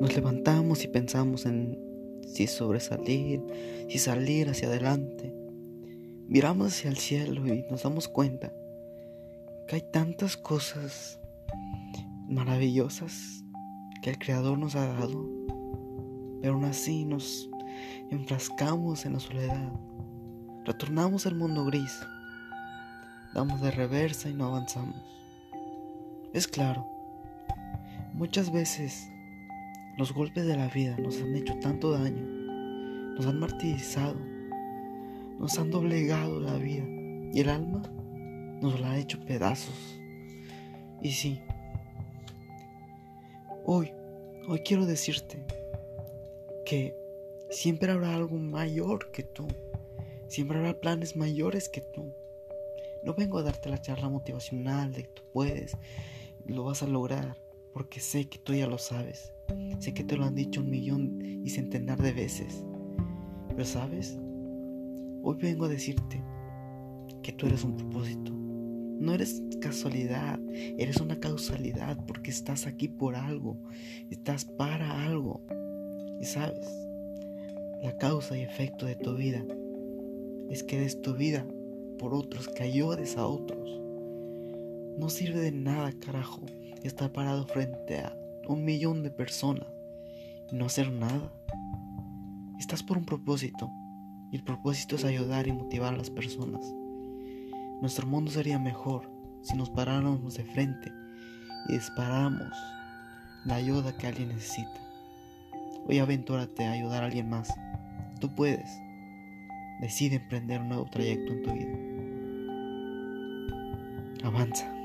Nos levantamos y pensamos en si sobresalir, si salir hacia adelante. Miramos hacia el cielo y nos damos cuenta que hay tantas cosas maravillosas que el Creador nos ha dado, pero aún así nos enfrascamos en la soledad, retornamos al mundo gris, damos de reversa y no avanzamos. Es claro, muchas veces los golpes de la vida nos han hecho tanto daño, nos han martirizado, nos han doblegado la vida y el alma nos la ha hecho pedazos. Y sí, hoy, hoy quiero decirte que siempre habrá algo mayor que tú, siempre habrá planes mayores que tú. No vengo a darte la charla motivacional de que tú puedes, lo vas a lograr, porque sé que tú ya lo sabes. Sé que te lo han dicho un millón y centenar de veces. Pero sabes, Hoy vengo a decirte que tú eres un propósito. No eres casualidad, eres una causalidad porque estás aquí por algo, estás para algo. Y sabes, la causa y efecto de tu vida es que des tu vida por otros, que ayudes a otros. No sirve de nada, carajo, estar parado frente a un millón de personas y no hacer nada. Estás por un propósito y el propósito es ayudar y motivar a las personas. Nuestro mundo sería mejor si nos paráramos de frente y disparáramos la ayuda que alguien necesita. Hoy aventúrate a ayudar a alguien más. Tú puedes. Decide emprender un nuevo trayecto en tu vida. Avanza.